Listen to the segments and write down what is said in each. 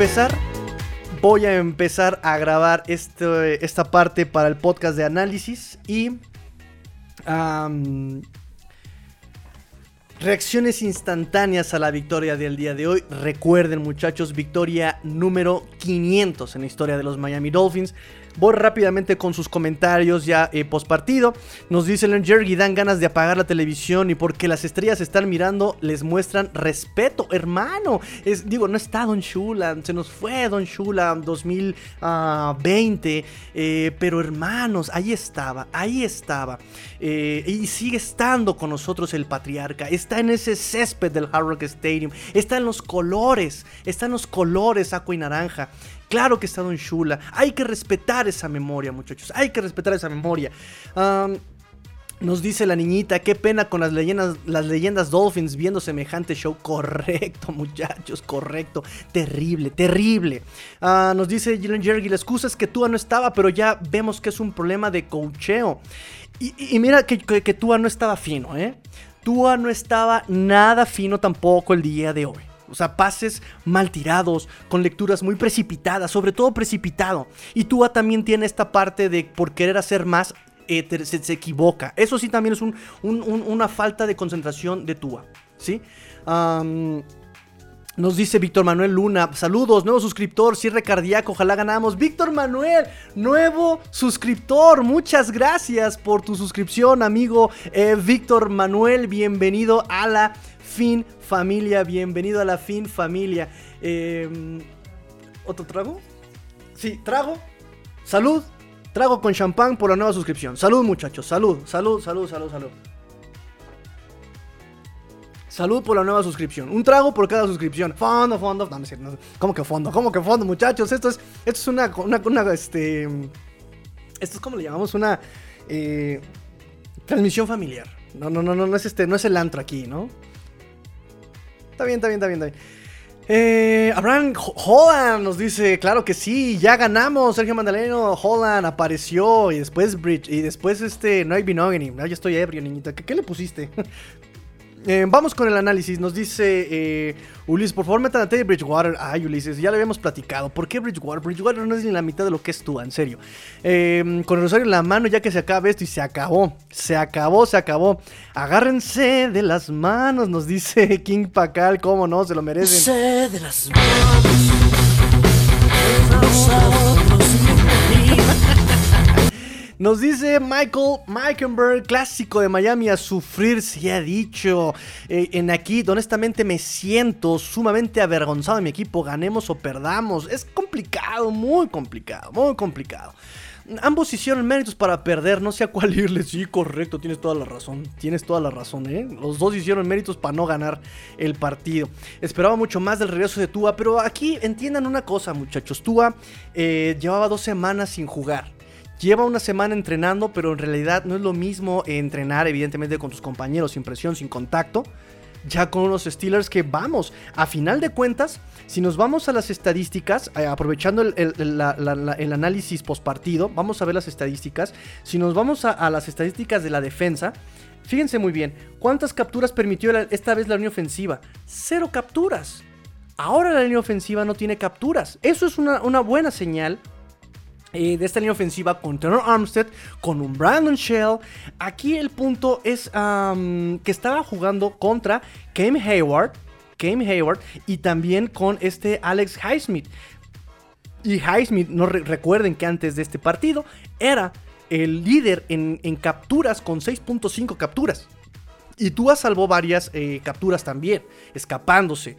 empezar, voy a empezar a grabar este, esta parte para el podcast de análisis y reacciones instantáneas a la victoria del día de hoy. Recuerden muchachos, victoria número 500 en la historia de los Miami Dolphins. Voy rápidamente con sus comentarios ya eh, post partido. Nos dice Len Jerry, dan ganas de apagar la televisión y porque las estrellas están mirando les muestran respeto, hermano. Es, digo, no está Don Shula, se nos fue Don Shula 2020, eh, pero hermanos, ahí estaba, ahí estaba. Eh, y sigue estando con nosotros el patriarca, está en ese césped del Hard Rock Stadium, está en los colores, está en los colores aqua y naranja. Claro que está Don Shula. Hay que respetar esa memoria, muchachos. Hay que respetar esa memoria. Nos dice la niñita, qué pena con las leyendas, las leyendas Dolphins viendo semejante show. Correcto, muchachos, correcto. Terrible, terrible. Uh, nos dice Jalen Jergy, la excusa es que Tua no estaba, pero ya vemos que es un problema de cocheo. Y, mira que, que Tua no estaba fino, ¿eh? Tua no estaba nada fino tampoco el día de hoy. O sea, pases mal tirados, con lecturas muy precipitadas, sobre todo precipitado. Y Tua también tiene esta parte de por querer hacer más, eh, se, equivoca. Eso sí también es un, un, un, una falta de concentración de Tua. ¿Sí? Nos dice Víctor Manuel Luna, saludos, nuevo suscriptor, cierre cardíaco, ojalá ganamos. Víctor Manuel, nuevo suscriptor, muchas gracias por tu suscripción, amigo eh, Víctor Manuel, bienvenido a la fin familia, bienvenido a la fin familia. Eh, ¿Otro trago? Sí, trago. Salud. Trago con champán por la nueva suscripción. Salud muchachos, salud, salud, salud, salud, salud. Salud por la nueva suscripción. Un trago por cada suscripción. Fondo, fondo. No, no, no, ¿Cómo que fondo? ¿Cómo que fondo, muchachos? Esto es, esto es una, una, una este... Esto es como le llamamos una... Eh, transmisión familiar. No, no, no, no, no es este, no es el antro aquí, ¿no? Está bien, está bien, está bien, está bien. Eh, Abraham Holland nos dice, claro que sí, ya ganamos. Sergio Mandaleno, Holland apareció y después Bridge y después este no hay Binogany. Ah, ya estoy ebrio, niñita. ¿Qué, qué le pusiste? Eh, vamos con el análisis. Nos dice eh, Ulises, por favor metan a Teddy Bridgewater. Ay, Ulises, ya lo habíamos platicado. ¿Por qué Bridgewater? Bridgewater no es ni la mitad de lo que es tú, en serio. Eh, con el rosario en la mano, ya que se acaba esto y se acabó. Se acabó, se acabó. Agárrense de las manos, nos dice King Pacal. ¿Cómo no? Se lo merecen. De las manos. Nos dice Michael Meikenberg, clásico de Miami, a sufrir, se ha dicho. Eh, en aquí, honestamente, me siento sumamente avergonzado de mi equipo, ganemos o perdamos. Es complicado, muy complicado, muy complicado. Ambos hicieron méritos para perder, no sé a cuál irle. Sí, correcto, tienes toda la razón. Tienes toda la razón, ¿eh? Los dos hicieron méritos para no ganar el partido. Esperaba mucho más del regreso de Tua, pero aquí entiendan una cosa, muchachos. Tua eh, llevaba dos semanas sin jugar lleva una semana entrenando, pero en realidad no es lo mismo entrenar, evidentemente, con tus compañeros, sin presión, sin contacto. Ya con unos Steelers que vamos, a final de cuentas, si nos vamos a las estadísticas, eh, aprovechando el, análisis postpartido, vamos a ver las estadísticas. Si nos vamos a, las estadísticas de la defensa, fíjense muy bien, ¿cuántas capturas permitió esta vez la línea ofensiva? Cero capturas. Ahora la línea ofensiva no tiene capturas. Eso es una buena señal eh, de esta línea ofensiva con Tenor Armstead, con un Brandon Shell. Aquí el punto es que estaba jugando contra Cam Hayward, Cam Hayward y también con este Alex Highsmith. Y Highsmith, no re recuerden que antes de este partido era el líder en, capturas con 6.5 capturas. Y Tua salvó varias eh, capturas también, escapándose.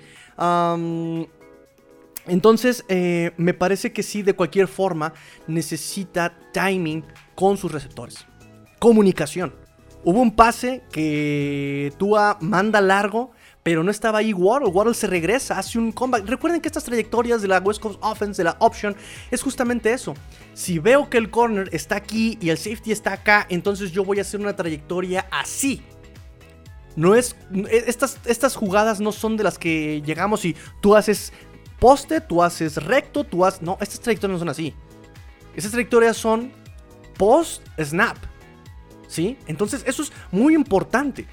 Entonces, eh, me parece que sí, de cualquier forma, necesita timing con sus receptores. Comunicación. Hubo un pase que Tua manda largo, pero no estaba ahí Waddle. Waddle se regresa, hace un comeback. Recuerden que estas trayectorias de la West Coast Offense, de la option, es justamente eso. Si veo que el corner está aquí y el safety está acá, entonces yo voy a hacer una trayectoria así. No es. Estas, estas jugadas no son de las que llegamos y tú haces poste, tú haces recto, tú haces... No, estas trayectorias no son así. Estas trayectorias son post-snap. ¿Sí? Entonces eso es muy importante.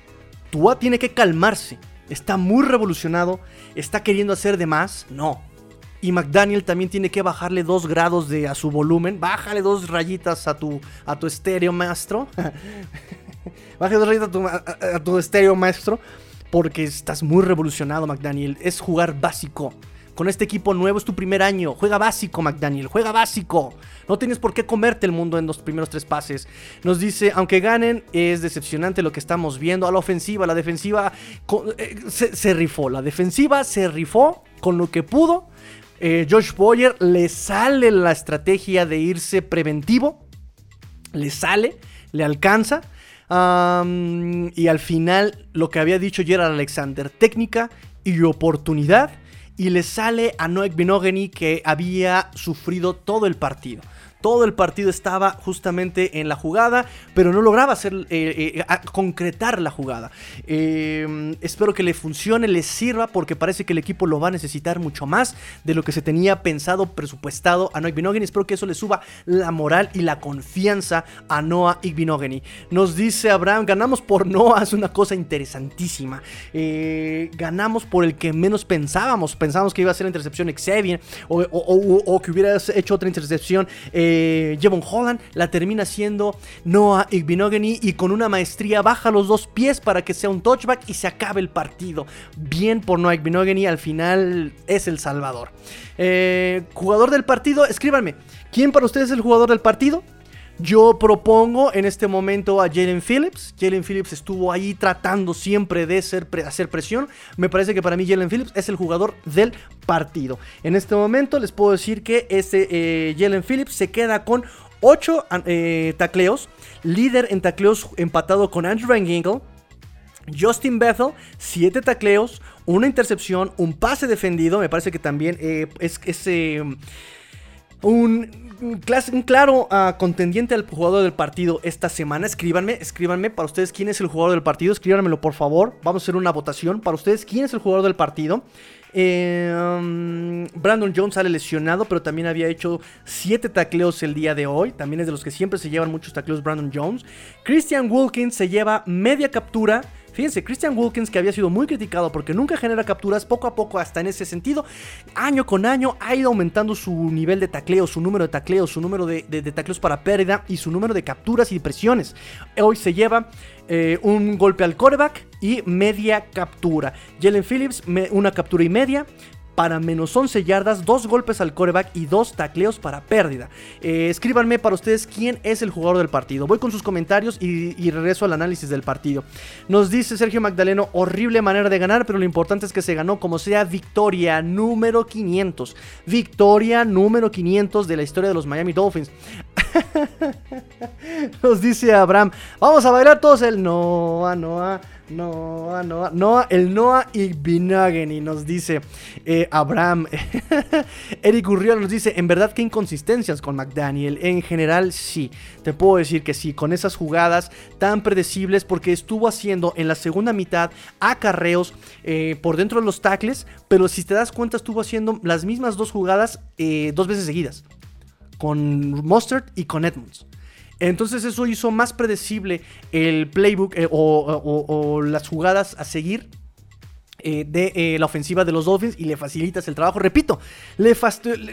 Tua tiene que calmarse. Está muy revolucionado. Está queriendo hacer de más. No. Y McDaniel también tiene que bajarle dos grados de, a su volumen. Bájale dos rayitas a tu, a tu estéreo maestro. Bájale dos rayitas a tu, a- a tu estéreo maestro. Porque estás muy revolucionado, McDaniel. Es jugar básico. Con este equipo nuevo es tu primer año. Juega básico, McDaniel. Juega básico. No tienes por qué comerte el mundo en los primeros tres pases. Nos dice, aunque ganen, es decepcionante lo que estamos viendo. A la ofensiva, la defensiva eh, se, rifó. La defensiva se rifó con lo que pudo. Eh, Josh Boyer le sale la estrategia de irse preventivo. Le sale, le alcanza. Y al final, lo que había dicho Gerard Alexander, técnica y oportunidad. Y le sale a Noek Binogany que había sufrido todo el partido. Todo el partido estaba justamente en la jugada, pero no lograba hacer, eh, eh, concretar la jugada. Eh, espero que le funcione, le sirva, porque parece que el equipo lo va a necesitar mucho más de lo que se tenía pensado, presupuestado a Noah Igbinogany. Espero que eso le suba la moral y la confianza a Noah Igbinogany. Nos dice Abraham, ganamos por Noah, es una cosa interesantísima. Ganamos por el que menos pensábamos. Pensábamos que iba a ser la intercepción Xavier o- o que hubiera hecho otra intercepción eh, Jevon Holland. La termina siendo Noah Igbinogany y con una maestría baja los dos pies para que sea un touchback y se acabe el partido. Bien por Noah Igbinogany, al final es el salvador. Eh, jugador del partido, escríbanme. ¿Quién para ustedes es el jugador del partido? Yo propongo en este momento a Jalen Phillips. Jalen Phillips estuvo ahí tratando siempre de ser hacer presión. Me parece que para mí Jalen Phillips es el jugador del partido. En este momento les puedo decir que este eh, Jalen Phillips se queda con 8 tacleos. Líder en tacleos empatado con Andrew Van Ginkel. Justin Bethel, 7 tacleos, una intercepción, un pase defendido. Me parece que también eh, es, eh, un, claro ah, contendiente al jugador del partido esta semana. Escríbanme, escríbanme para ustedes quién es el jugador del partido. Escríbanmelo por favor. Vamos a hacer una votación para ustedes quién es el jugador del partido. Um, Brandon Jones sale lesionado, pero también había hecho 7 tacleos el día de hoy. También es de los que siempre se llevan muchos tacleos Brandon Jones. Christian Wilkins se lleva media captura. Fíjense, Christian Wilkins, que había sido muy criticado porque nunca genera capturas, poco a poco, hasta en ese sentido, año con año, ha ido aumentando su nivel de tacleo, su número de tacleos, su número de, de- tacleos para pérdida y su número de capturas y presiones. Hoy se lleva eh, un golpe al coreback y media captura. Jalen Phillips, una captura y media. Para menos 11 yardas, dos golpes al coreback y dos tacleos para pérdida. Eh, escríbanme para ustedes quién es el jugador del partido. Voy con sus comentarios y, y regreso al análisis del partido. Nos dice Sergio Magdaleno, horrible manera de ganar, pero lo importante es que se ganó como sea victoria número 500. Victoria número 500 de la historia de los Miami Dolphins. Nos dice Abraham, vamos a bailar todos el Noah, Noah, Noah, Noah, Noah, el Noah y Binagany, nos dice eh, Abraham. Eric Urriola nos dice, en verdad qué inconsistencias con McDaniel. En general sí, te puedo decir que sí, con esas jugadas tan predecibles porque estuvo haciendo en la segunda mitad acarreos eh, por dentro de los tackles, pero si te das cuenta estuvo haciendo las mismas dos jugadas eh, dos veces seguidas con Mustard y con Edmonds. Entonces eso hizo más predecible el playbook eh, o, las jugadas a seguir eh, de eh, la ofensiva de los Dolphins y le facilitas el trabajo. Repito, le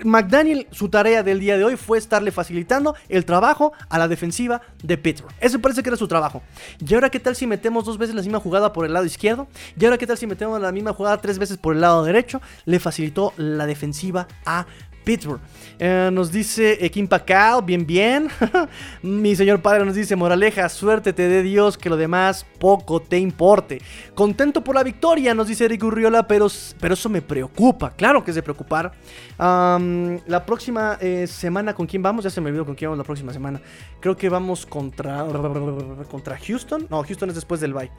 McDaniel, su tarea del día de hoy fue estarle facilitando el trabajo a la defensiva de Pittsburgh. Eso parece que era su trabajo. ¿Y ahora qué tal si metemos dos veces la misma jugada por el lado izquierdo? ¿Y ahora qué tal si metemos la misma jugada tres veces por el lado derecho? Le facilitó la defensiva a Pittsburgh. Eh, nos dice Kim Pacal, bien, bien. Mi señor padre nos dice, moraleja, suerte te dé Dios, que lo demás poco te importe. Contento por la victoria, nos dice Eric Urriola, pero, pero eso me preocupa. Claro que es de preocupar. La próxima eh, semana, ¿con quién vamos? Ya se me olvidó con quién vamos la próxima semana. Creo que vamos contra, contra Houston. No, Houston es después del bye.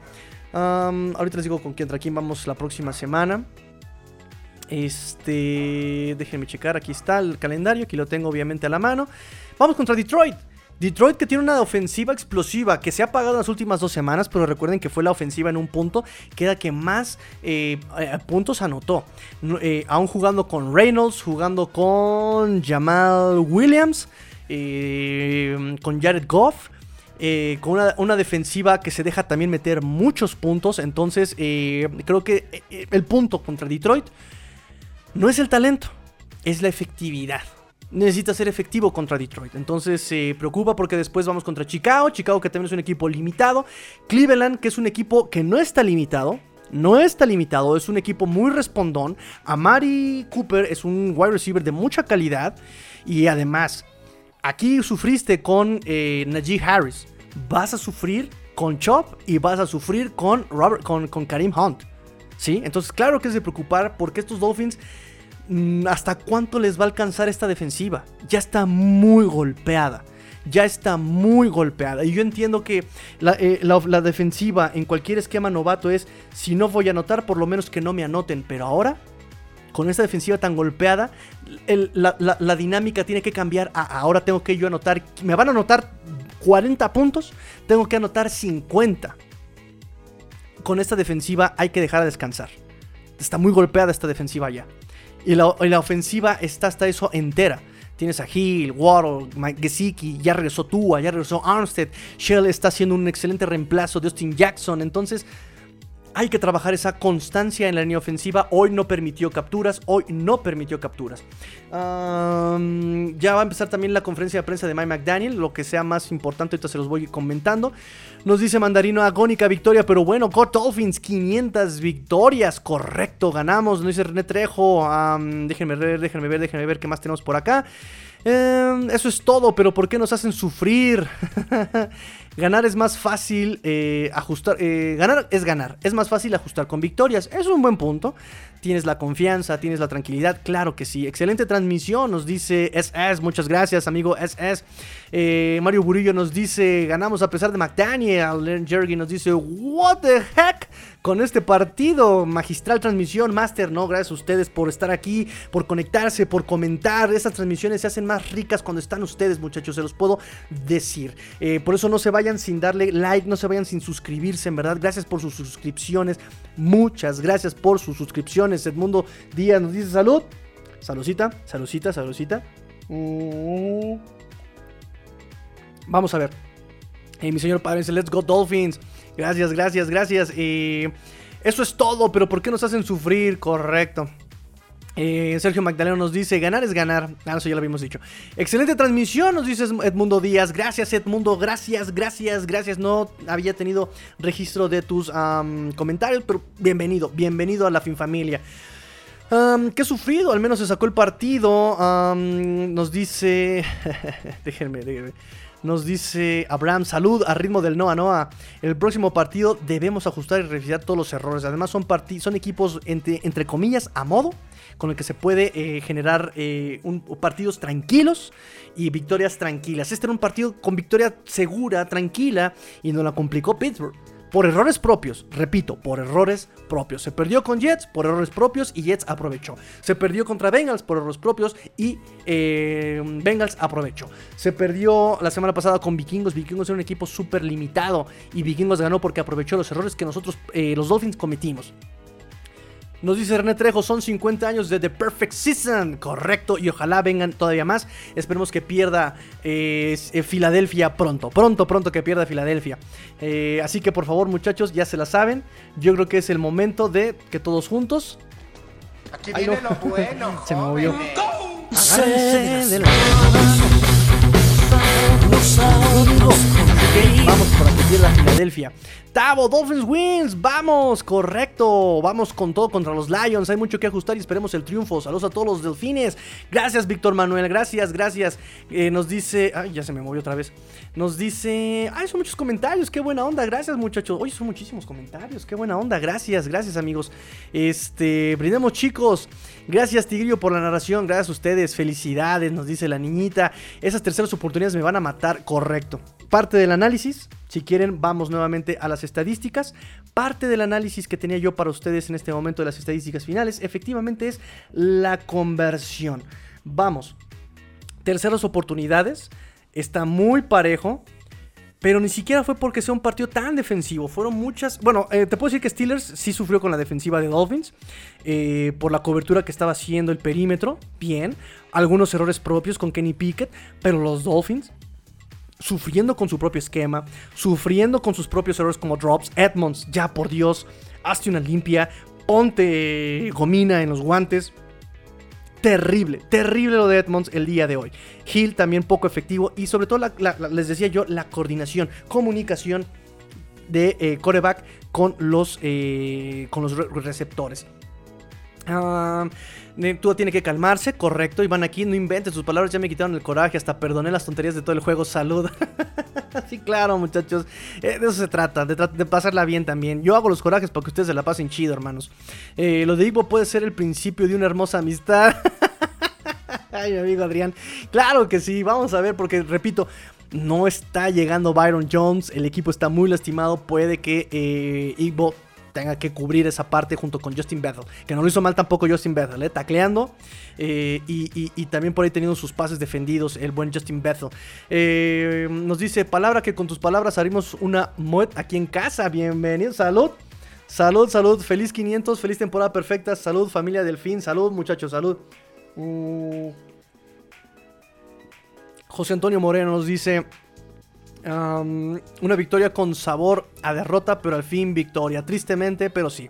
Ahorita les digo con quién, contra quién vamos la próxima semana. Este, déjenme checar, aquí está el calendario, aquí lo tengo obviamente a la mano. Vamos contra Detroit. Detroit que tiene una ofensiva explosiva que se ha apagado en las últimas dos semanas, pero recuerden que fue la ofensiva en un punto que era que más eh, eh, puntos anotó. No, eh, aún jugando con Reynolds, jugando con Jamal Williams, con Jared Goff. con una, defensiva que se deja también meter muchos puntos. Entonces, creo que el punto contra Detroit no es el talento. es la efectividad. Necesita ser efectivo contra Detroit. Entonces se preocupa porque después vamos contra Chicago. Chicago que también es un equipo limitado. Cleveland que es un equipo que no está limitado. No está limitado, es un equipo muy respondón. Amari Cooper es un wide receiver de mucha calidad. Y además, aquí sufriste con eh, Najee Harris. Vas a sufrir con Chop y vas a sufrir con, Robert, con, Karim Hunt. ¿Sí? Entonces, claro que es de preocupar porque estos Dolphins ¿hasta cuánto les va a alcanzar esta defensiva? Ya está muy golpeada. Ya está muy golpeada. Y yo entiendo que eh, la, defensiva en cualquier esquema novato es, si no voy a anotar, por lo menos que no me anoten. Pero ahora, con esta defensiva tan golpeada, la, dinámica tiene que cambiar. ahora tengo que yo anotar, me van a anotar 40 puntos, tengo que anotar 50. Con esta defensiva hay que dejar de descansar. Está muy golpeada esta defensiva ya. Y la, ofensiva está hasta eso entera. Tienes a Hill, Waddle, Gesicki, ya regresó Tua, ya regresó Armstead. Shell está haciendo un excelente reemplazo de Austin Jackson. Entonces, hay que trabajar esa constancia en la línea ofensiva. Hoy no permitió capturas, hoy no permitió capturas. ya va a empezar también la conferencia de prensa de Mike McDaniel, lo que sea más importante, ahorita se los voy comentando. Nos dice Mandarino, agónica victoria, pero bueno, God Dolphins, 500 victorias, correcto, ganamos. Nos dice René Trejo, déjenme ver, déjenme ver, déjenme ver qué más tenemos por acá. Em, eso es todo, pero ¿por qué nos hacen sufrir? ganar es más fácil eh, ajustar. Eh, ganar es ganar. Es más fácil ajustar con victorias. Es un buen punto. Tienes la confianza, tienes la tranquilidad. Claro que sí. Excelente transmisión, nos dice SS. Muchas gracias, amigo SS. Eh, Mario Burillo nos dice: Ganamos a pesar de McDaniel. Len Jergy nos dice: What the heck? Con este partido, magistral transmisión, Master, no, gracias a ustedes por estar aquí, por conectarse, por comentar. Esas transmisiones se hacen más ricas cuando están ustedes, muchachos, se los puedo decir. Eh, por eso no se vayan sin darle like, no se vayan sin suscribirse, en verdad. Gracias por sus suscripciones. Muchas gracias por sus suscripciones. Edmundo Díaz nos dice salud. Saludcita, saludcita, saludcita. Mm. Vamos a ver. Eh, mi señor padre dice, let's go Dolphins. Gracias, gracias, gracias. Y eso es todo, pero ¿por qué nos hacen sufrir? Correcto. Eh, Sergio Magdaleno nos dice, ganar es ganar. Ah, eso ya lo habíamos dicho. Excelente transmisión, nos dice Edmundo Díaz. Gracias, Edmundo. Gracias, gracias, gracias. No había tenido registro de tus comentarios, pero bienvenido, bienvenido a la fin familia. qué sufrido, al menos se sacó el partido. nos dice... déjenme, déjenme. Nos dice Abraham, salud a ritmo del Noa Noa. El próximo partido debemos ajustar y revisar todos los errores. Además son, son equipos entre, entre, comillas a modo con el que se puede eh, generar eh, partidos tranquilos y victorias tranquilas. Este era un partido con victoria segura, tranquila y no la complicó Pittsburgh por errores propios, repito, por errores propios. Se perdió con Jets por errores propios y Jets aprovechó. Se perdió contra Bengals por errores propios y eh, Bengals aprovechó. Se perdió la semana pasada con Vikingos. Vikingos era un equipo súper limitado y Vikingos ganó porque aprovechó los errores que nosotros, eh, los Dolphins, cometimos. Nos dice René Trejo, son 50 años de The Perfect Season. Correcto, y ojalá vengan todavía más. Esperemos que pierda eh, eh, Filadelfia pronto. Pronto, pronto que pierda Filadelfia. Eh, así que por favor, muchachos, ya se la saben. Yo creo que es el momento de que todos juntos. Aquí viene lo bueno. se me movió. Vamos por aquí la Filadelfia. Tavo, Dolphins wins. Vamos, correcto. Vamos con todo contra los Lions. Hay mucho que ajustar y esperemos el triunfo. Saludos a todos los delfines. Gracias, Víctor Manuel. Gracias, gracias. Eh, nos dice. Ay, ya se me movió otra vez. Nos dice. Ay, son muchos comentarios. Qué buena onda. Gracias, muchachos. Hoy son muchísimos comentarios. Qué buena onda. Gracias, gracias, amigos. Este. Brindemos, chicos. Gracias, Tigrillo, por la narración. Gracias a ustedes. Felicidades, nos dice la niñita. Esas terceras oportunidades me van a matar. Correcto. Parte del análisis si quieren, vamos nuevamente a las estadísticas. Parte del análisis que tenía yo para ustedes en este momento de las estadísticas finales, efectivamente es la conversión. Vamos, terceras oportunidades, está muy parejo. Pero ni siquiera fue porque sea un partido tan defensivo. Fueron muchas. Bueno, eh, te puedo decir que Steelers sí sufrió con la defensiva de Dolphins. Eh, por la cobertura que estaba haciendo el perímetro. Bien. Algunos errores propios con Kenny Pickett. Pero los Dolphins sufriendo con su propio esquema, sufriendo con sus propios errores como drops. Edmonds, ya por Dios, hazte una limpia, ponte gomina en los guantes. terrible, terrible lo de Edmonds el día de hoy. Hill también poco efectivo y sobre todo, les decía yo, la coordinación, comunicación de eh, coreback con los, eh, con los receptores. Uh, Tú tiene que calmarse, correcto. Y van aquí, no inventen sus palabras, ya me quitaron el coraje, hasta perdoné las tonterías de todo el juego. Salud. sí, claro, muchachos. Eh, de eso se trata, de, pasarla bien también. Yo hago los corajes para que ustedes se la pasen chido, hermanos. Eh, lo de Ivo puede ser el principio de una hermosa amistad. Ay, mi amigo Adrián. Claro que sí, vamos a ver, porque repito, no está llegando Byron Jones, el equipo está muy lastimado, puede que eh, Ivo tenga que cubrir esa parte junto con Justin Bethel. Que no lo hizo mal tampoco Justin Bethel, ¿eh? tacleando. Eh, y, también por ahí teniendo sus pases defendidos, el buen Justin Bethel. Eh, nos dice, palabra que con tus palabras harimos una mod aquí en casa. Bienvenido, salud. Salud, salud, feliz 500, feliz temporada perfecta, salud familia Delfín, salud muchachos, salud. Uh. José Antonio Moreno nos dice, una victoria con sabor a derrota, pero al fin victoria. Tristemente, pero sí.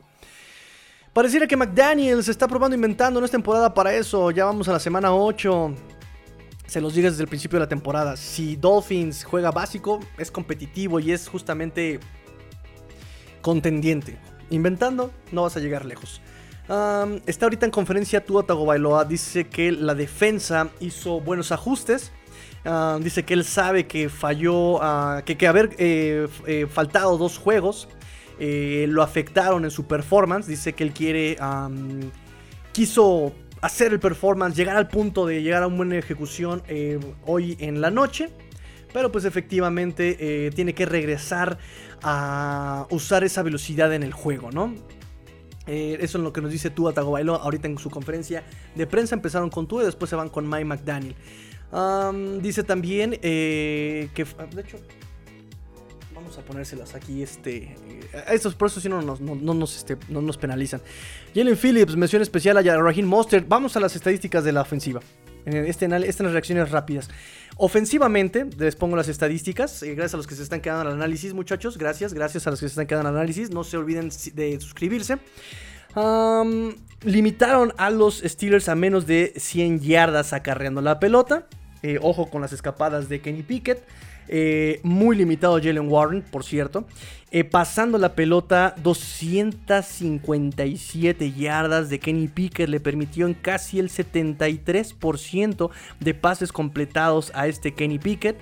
Pareciera que McDaniel se está probando inventando, no es temporada para eso. Ya vamos a la semana 8. Se los diga desde el principio de la temporada. Si Dolphins juega básico, es competitivo y es justamente contendiente. Inventando, no vas a llegar lejos. está ahorita en conferencia Tua Tagovailoa. Dice que la defensa hizo buenos ajustes Ah, dice que él sabe que falló, ah, que, haber eh, eh, faltado dos juegos eh, lo afectaron en su performance. Dice que él quiere, quiso hacer el performance, llegar al punto de llegar a una buena ejecución hoy en la noche. Pero pues efectivamente tiene que regresar a usar esa velocidad en el juego, ¿no? eso es lo que nos dice Tua Tagovailoa ahorita en su conferencia de prensa. Empezaron con Tua y después se van con Mike McDaniel dice también eh, que. De hecho, vamos a ponérselas aquí. Este, eh, estos por eso sí no nos, no, nos, este, no nos penalizan. Jalen Phillips, mención especial a Raheem Monster. Vamos a las estadísticas de la ofensiva. Este, estas reacciones rápidas. Ofensivamente, les pongo las estadísticas. Eh, gracias a los que se están quedando al análisis, muchachos. Gracias, gracias a los que se están quedando al análisis. No se olviden de suscribirse. Limitaron a los Steelers a menos de 100 yardas acarreando la pelota. Eh, ojo con las escapadas de Kenny Pickett. Eh, muy limitado Jalen Warren, por cierto. Eh, pasando la pelota, 257 yardas de Kenny Pickett le permitió en casi el 73% de pases completados a este Kenny Pickett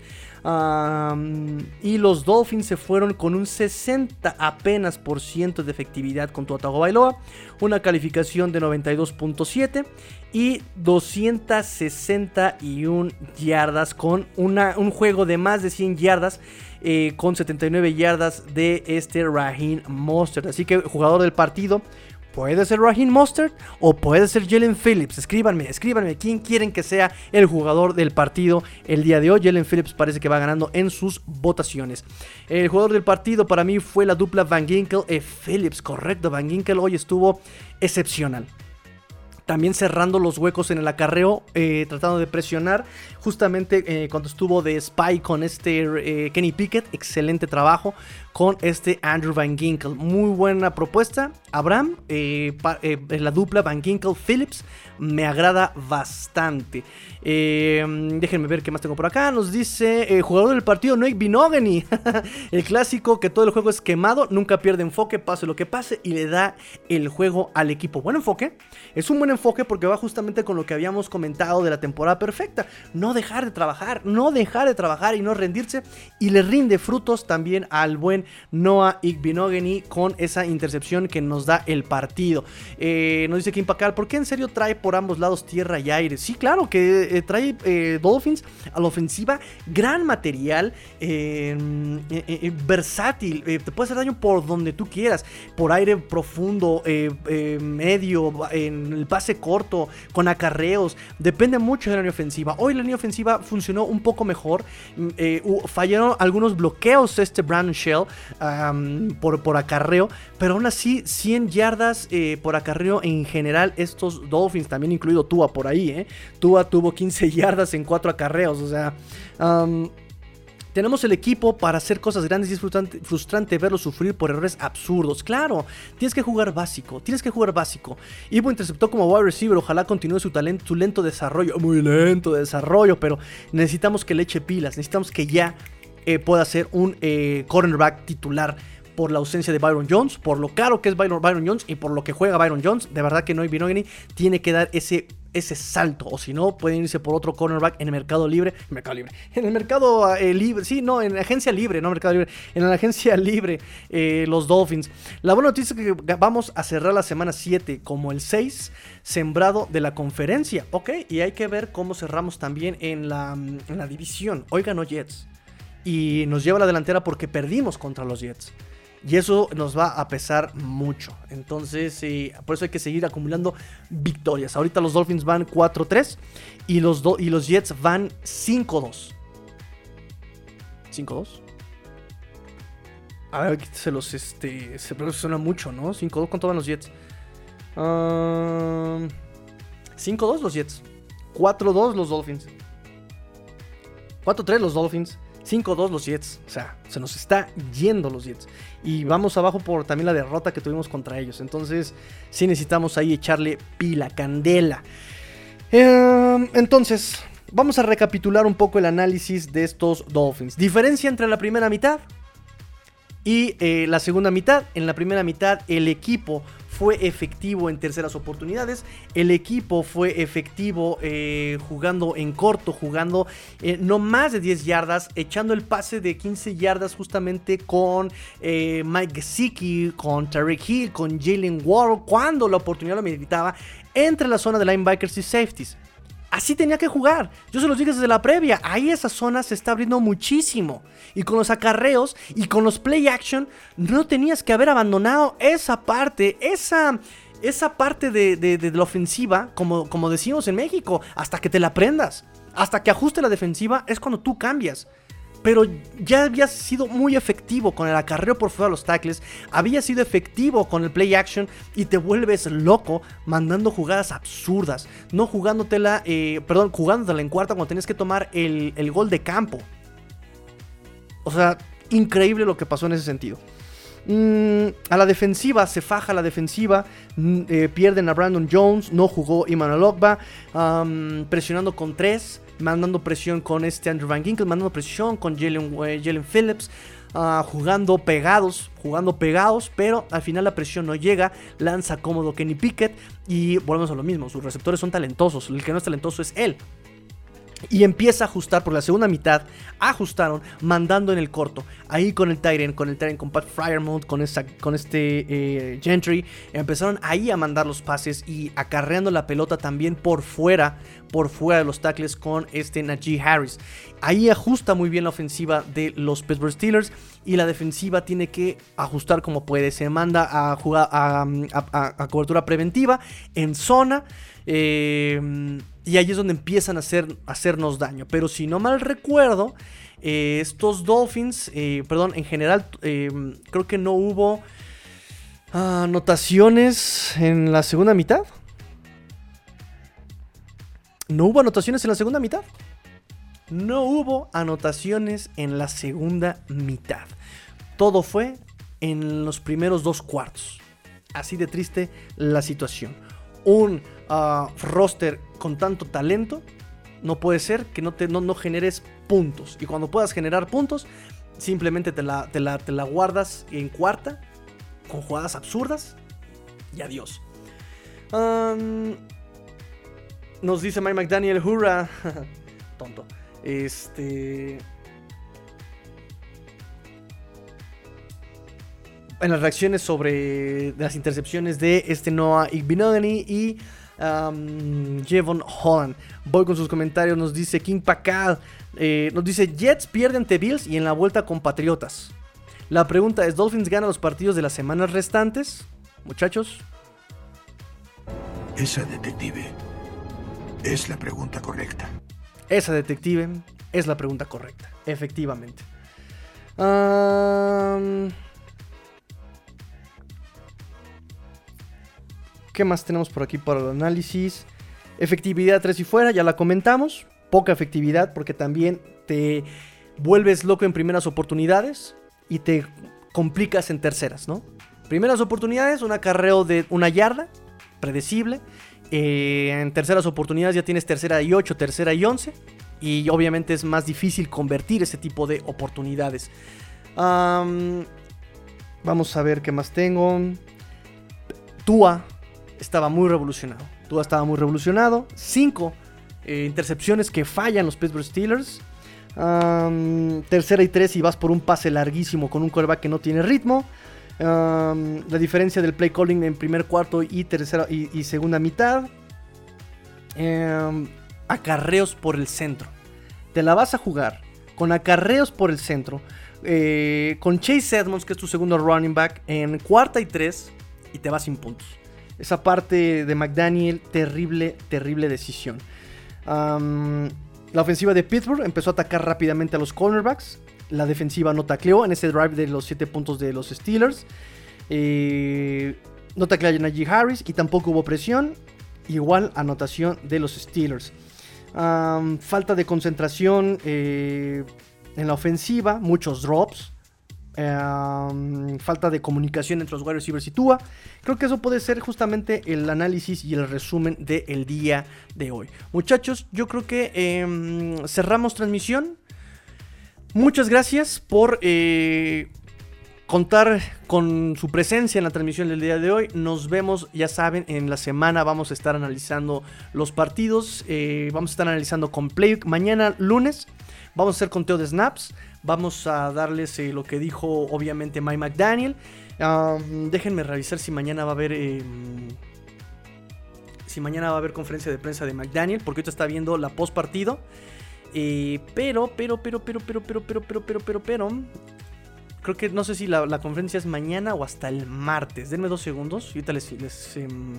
y los Dolphins se fueron con un 60 apenas por ciento de efectividad con Tuatago Bailoa, una calificación de 92.7 y 261 yardas con una, un juego de más de 100 yardas. Eh, con 79 yardas de este Raheem Monster. Así que jugador del partido Puede ser Raheem Mostert o puede ser Jalen Phillips. Escríbanme, escríbanme quién quieren que sea el jugador del partido el día de hoy. Jalen Phillips parece que va ganando en sus votaciones. El jugador del partido para mí fue la dupla Van Ginkel y Phillips. Correcto, Van Ginkel hoy estuvo excepcional también cerrando los huecos en el acarreo, eh, tratando de presionar. Justamente eh, cuando estuvo de spy con este eh, Kenny Pickett, excelente trabajo con este Andrew Van Ginkel. Muy buena propuesta. Abraham, la dupla Van Ginkel Phillips, me agrada bastante. déjenme ver qué más tengo por acá. Nos dice jugador del partido Noik Binogany. el clásico que todo el juego es quemado, nunca pierde enfoque, pase lo que pase y le da el juego al equipo. Buen enfoque. Es un buen enfoque porque va justamente con lo que habíamos comentado de la temporada perfecta. No dejar de trabajar, no dejar de trabajar y no rendirse. Y le rinde frutos también al buen Noah Igbinogany con esa intercepción que nos da el partido. Eh, nos dice que Impacar, ¿por qué en serio trae por ambos lados tierra y aire? Sí, claro, que eh, trae eh, Dolphins a la ofensiva gran material, versátil, te puede hacer daño por donde tú quieras, por aire profundo, medio, en el pase corto, con acarreos. Depende mucho de la línea ofensiva. Hoy la línea ofensiva funcionó un poco mejor. Mm, fallaron algunos bloqueos este Brandon Shell por, por acarreo. Pero aún así, 100 yardas eh, por acarreo en general. Estos Dolphins, también incluido Tua por ahí. Eh. Tua tuvo 15 yardas en 4 acarreos. O sea Tenemos el equipo para hacer cosas grandes y es frustrante, frustrante verlo sufrir por errores absurdos. Claro, tienes que jugar básico, tienes que jugar básico. Ivo interceptó como wide receiver, ojalá continúe su, talento, su lento desarrollo, muy lento desarrollo, pero necesitamos que le eche pilas, necesitamos que ya eh, pueda ser un eh, cornerback titular por la ausencia de Byron Jones, por lo caro que es Byron, Jones y por lo que juega Byron Jones. De verdad que Noy Binogany tiene que dar ese ese salto. O si no, pueden irse por otro cornerback en el mercado libre. Mercado libre. En el mercado eh, libre. Sí, no, en la agencia libre, no mercado libre. En la agencia libre, eh, los Dolphins. La buena noticia es que vamos a cerrar la semana 7 como el 6 sembrado de la conferencia. Ok, y hay que ver cómo cerramos también en la, en la división. Hoy ganó Jets. Y nos lleva a la delantera porque perdimos contra los Jets. Y eso nos va a pesar mucho. Entonces, por eso hay que seguir acumulando victorias. Ahorita los Dolphins van 4-3 y los, y los Jets van 5-2. 5-2. A ver, aquí se los, este, se suena mucho, ¿no? 5-2, ¿cuánto van los Jets? 5-2 los Jets. 4-2 los Dolphins. 4-3 los Dolphins. 5-2 los Jets. O sea, se nos está yendo los Jets. Y vamos abajo por también la derrota que tuvimos contra ellos. Entonces, sí necesitamos ahí echarle pila, candela. Em, entonces, vamos a recapitular un poco el análisis de estos Dolphins. Diferencia entre la primera mitad y eh, la segunda mitad. En la primera mitad, el equipo fue efectivo en terceras oportunidades. El equipo fue efectivo eh, jugando en corto, jugando eh, no más de 10 yardas, echando el pase de 15 yardas justamente con eh, Mike Gesicki, con Tarek Hill, con Jalen Ward, cuando la oportunidad lo meditaba entre la zona de linebackers y safeties. Así tenía que jugar. Yo se los dije desde la previa. Ahí esa zona se está abriendo muchísimo. Y con los acarreos y con los play action, no tenías que haber abandonado esa parte, esa, esa parte de, la ofensiva, como, como decimos en México, hasta que te la aprendas. Hasta que ajuste la defensiva es cuando tú cambias pero ya había sido muy efectivo con el acarreo por fuera de los tackles, había sido efectivo con el play action y te vuelves loco mandando jugadas absurdas, no jugándotela, eh, perdón, jugándotela en cuarta cuando tenías que tomar el, gol de campo. O sea, increíble lo que pasó en ese sentido. Mm, a la defensiva, se faja la defensiva, mm, eh, pierden a Brandon Jones, no jugó Iman Ogba, presionando con tres mandando presión con este Andrew Van Ginkel, mandando presión con Jalen, eh, Phillips. Ah, jugando pegados, jugando pegados, pero al final la presión no llega, lanza cómodo Kenny Pickett y volvemos a lo mismo, sus receptores son talentosos, el que no es talentoso es él. Y empieza a ajustar por la segunda mitad. Ajustaron, mandando en el corto. Ahí con el Tyrant, con el Tyrant, con Pat Fryermouth, con, con este eh, Gentry. Empezaron ahí a mandar los pases y acarreando la pelota también por fuera. Por fuera de los tackles con este Najee Harris. Ahí ajusta muy bien la ofensiva de los Pittsburgh Steelers. Y la defensiva tiene que ajustar como puede. Se manda a jugar a, cobertura preventiva en zona. Eh y ahí es donde empiezan a, hacer, hacernos daño. Pero si no mal recuerdo, eh, estos Dolphins, eh, perdón, en general, eh, creo que no hubo anotaciones en la segunda mitad. ¿No hubo anotaciones en la segunda mitad? No hubo anotaciones en la segunda mitad. Todo fue en los primeros dos cuartos. Así de triste la situación. Un uh, roster con tanto talento, no puede ser que no, te, no, generes puntos. Y cuando puedas generar puntos, simplemente te la, te la, te la guardas en cuarta, con jugadas absurdas, y adiós. nos dice Mike McDaniel, hurra. Tonto. Este. En las reacciones sobre las intercepciones de este Noah Igbinogany y um, Jevon Holland. Voy con sus comentarios. Nos dice King Pacal. Eh, nos dice Jets pierden ante Bills y en la vuelta con Patriotas. La pregunta es: ¿Dolphins ganan los partidos de las semanas restantes? Muchachos. Esa detective es la pregunta correcta. Esa detective es la pregunta correcta, efectivamente. Um, ¿Qué más tenemos por aquí para el análisis? Efectividad 3 y fuera, ya la comentamos. Poca efectividad porque también te vuelves loco en primeras oportunidades y te complicas en terceras, ¿no? Primeras oportunidades, un acarreo de una yarda, predecible. Eh, en terceras oportunidades ya tienes tercera y 8, tercera y 11. Y obviamente es más difícil convertir ese tipo de oportunidades. Am, vamos a ver qué más tengo. Tua estaba muy revolucionado. Tua estaba muy revolucionado. Cinco eh, intercepciones que fallan los Pittsburgh Steelers. Tercera y tres y vas por un pase larguísimo con un quarterback que no tiene ritmo. La diferencia del play calling en primer cuarto y tercera y segunda mitad. Em, acarreos por el centro. Te la vas a jugar con acarreos por el centro. eh, con Chase Edmonds, que es tu segundo running back, en cuarta y tres. Y te vas sin puntos. Esa parte de McDaniel, terrible, terrible decisión. La ofensiva de Pittsburgh empezó a atacar rápidamente a los cornerbacks. La defensiva no tacleó en ese drive de los 7 puntos de los Steelers. Eh, no tacleó a Najee Harris y tampoco hubo presión. Igual anotación de los Steelers. Falta de concentración eh, en la ofensiva, muchos drops. Am, falta de comunicación entre los wide receivers y Tua. Creo que eso puede ser justamente el análisis y el resumen del día de hoy. Muchachos, yo creo que em, cerramos transmisión. Muchas gracias por eh, contar con su presencia en la transmisión del día de hoy. Nos vemos, ya saben, en la semana vamos a estar analizando los partidos. eh, vamos a estar analizando con Play. Mañana lunes vamos a hacer conteo de snaps. Vamos a darles eh, lo que dijo obviamente Mike McDaniel. Um, déjenme revisar si mañana va a haber... eh, si mañana va a haber conferencia de prensa de McDaniel. Porque ahorita está viendo la post partido. Eh, pero, pero, pero, pero, pero, pero, pero, pero, pero, pero, pero. Creo que no sé si la, conferencia es mañana o hasta el martes. Denme dos segundos. y Ahorita les, em,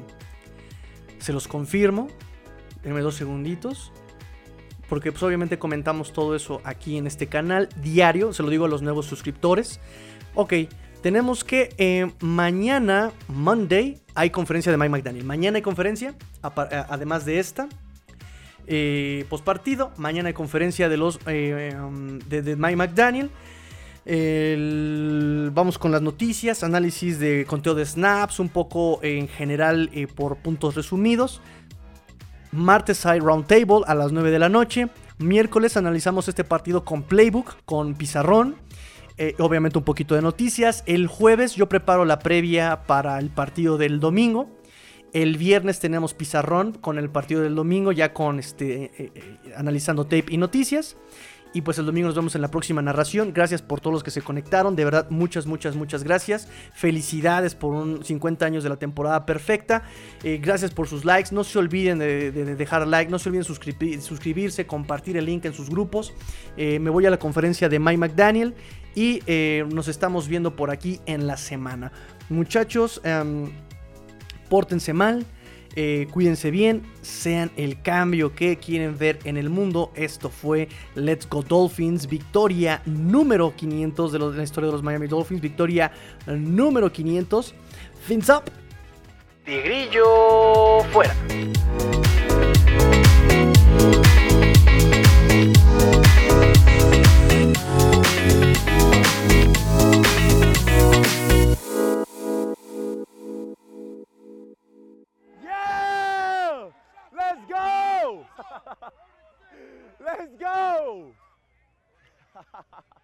se los confirmo. Denme dos segunditos. Porque pues obviamente comentamos todo eso aquí en este canal diario. Se lo digo a los nuevos suscriptores. Ok, tenemos que eh, mañana, Monday, hay conferencia de Mike McDaniel. Mañana hay conferencia, a- además de esta. Eh, postpartido, mañana hay conferencia de los eh, um, de, Mike McDaniel. El- vamos con las noticias, análisis de conteo de snaps, un poco en general eh, por puntos resumidos. Martes hay Roundtable a las 9 de la noche. Miércoles analizamos este partido con Playbook, con Pizarrón. Eh, obviamente un poquito de noticias. El jueves yo preparo la previa para el partido del domingo. El viernes tenemos Pizarrón con el partido del domingo, ya con este eh, eh, analizando tape y noticias. Y pues el domingo nos vemos en la próxima narración. Gracias por todos los que se conectaron. De verdad, muchas, muchas, muchas gracias. Felicidades por un 50 años de la temporada perfecta. Eh, gracias por sus likes. No se olviden de, de- de dejar like. No se olviden suscribir- suscribirse, compartir el link en sus grupos. Eh, me voy a la conferencia de Mike McDaniel. Y eh, nos estamos viendo por aquí en la semana. Muchachos, em, pórtense mal. Eh, cuídense bien, sean el cambio que quieren ver en el mundo. Esto fue Let's Go Dolphins, victoria número 500 de, los- de la historia de los Miami Dolphins, victoria número 500. Fins up. Tigrillo fuera. Let's go!